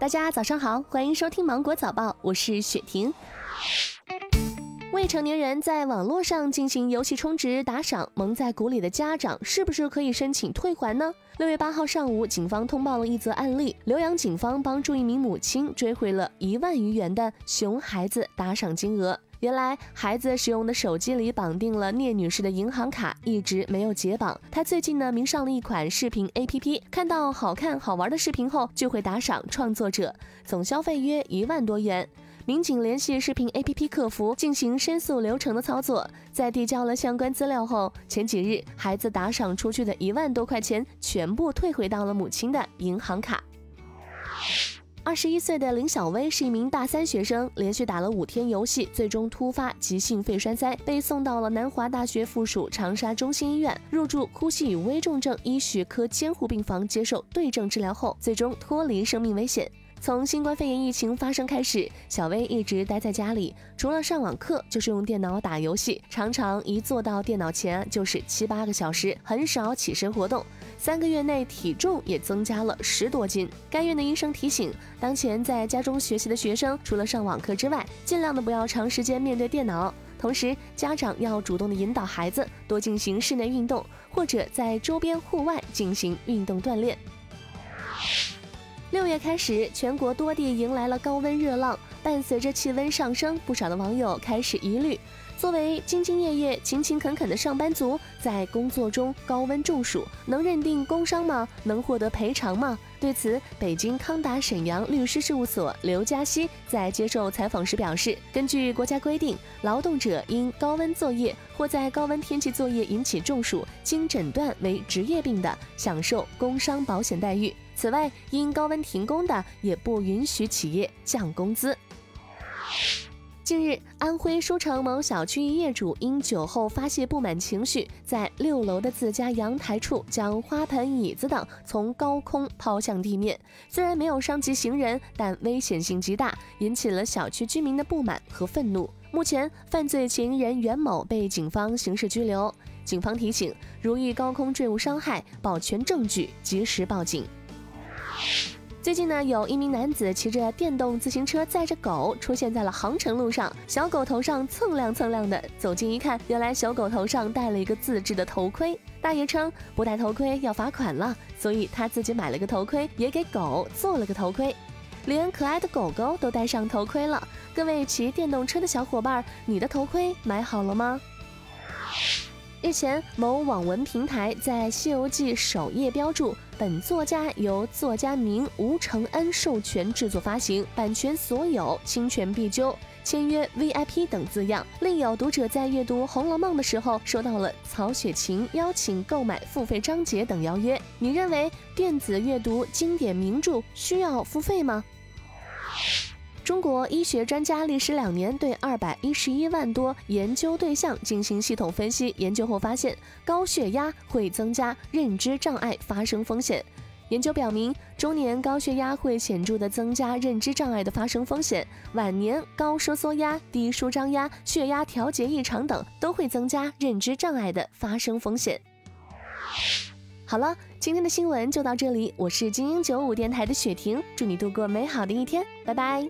大家早上好，欢迎收听芒果早报，我是雪婷。未成年人在网络上进行游戏充值打赏，蒙在鼓里的家长是不是可以申请退还呢？六月八号上午，警方通报了一则案例，浏阳警方帮助一名母亲追回了一万余元的熊孩子打赏金额。原来孩子使用的手机里绑定了聂女士的银行卡，一直没有解绑。她最近呢迷上了一款视频 APP，看到好看好玩的视频后就会打赏创作者，总消费约一万多元。民警联系视频 APP 客服进行申诉流程的操作，在递交了相关资料后，前几日孩子打赏出去的一万多块钱全部退回到了母亲的银行卡。二十一岁的林小薇是一名大三学生，连续打了五天游戏，最终突发急性肺栓塞，被送到了南华大学附属长沙中心医院，入住呼吸与危重症医学科监护病房接受对症治疗后，最终脱离生命危险。从新冠肺炎疫情发生开始，小薇一直待在家里，除了上网课，就是用电脑打游戏，常常一坐到电脑前就是七八个小时，很少起身活动。三个月内体重也增加了十多斤。该院的医生提醒，当前在家中学习的学生，除了上网课之外，尽量的不要长时间面对电脑。同时，家长要主动的引导孩子多进行室内运动，或者在周边户外进行运动锻炼。六月开始，全国多地迎来了高温热浪，伴随着气温上升，不少的网友开始疑虑：作为兢兢业业、勤勤恳恳的上班族，在工作中高温中暑，能认定工伤吗？能获得赔偿吗？对此，北京康达沈阳律师事务所刘嘉熙在接受采访时表示，根据国家规定，劳动者因高温作业或在高温天气作业引起中暑，经诊断为职业病的，享受工伤保险待遇。此外，因高温停工的，也不允许企业降工资。近日，安徽舒城某小区一业主因酒后发泄不满情绪，在六楼的自家阳台处将花盆、椅子等从高空抛向地面。虽然没有伤及行人，但危险性极大，引起了小区居民的不满和愤怒。目前，犯罪嫌疑人袁某被警方刑事拘留。警方提醒：如遇高空坠物伤害，保全证据，及时报警。最近呢，有一名男子骑着电动自行车载着狗出现在了航城路上，小狗头上蹭亮蹭亮的，走近一看，原来小狗头上戴了一个自制的头盔。大爷称不戴头盔要罚款了，所以他自己买了个头盔，也给狗做了个头盔，连可爱的狗狗都戴上头盔了。各位骑电动车的小伙伴，你的头盔买好了吗？日前，某网文平台在《西游记》首页标注本作家由作家名吴承恩授权制作发行，版权所有，侵权必究，签约 VIP 等字样。另有读者在阅读《红楼梦》的时候，收到了曹雪芹邀请购买付费章节等邀约。你认为电子阅读经典名著需要付费吗？中国医学专家历时两年，对二百一十一万多研究对象进行系统分析。研究后发现，高血压会增加认知障碍发生风险。研究表明，中年高血压会显著的增加认知障碍的发生风险，晚年高收缩压、低舒张压、血压调节异常等都会增加认知障碍的发生风险。好了，今天的新闻就到这里，我是精英九五电台的雪婷，祝你度过美好的一天，拜拜。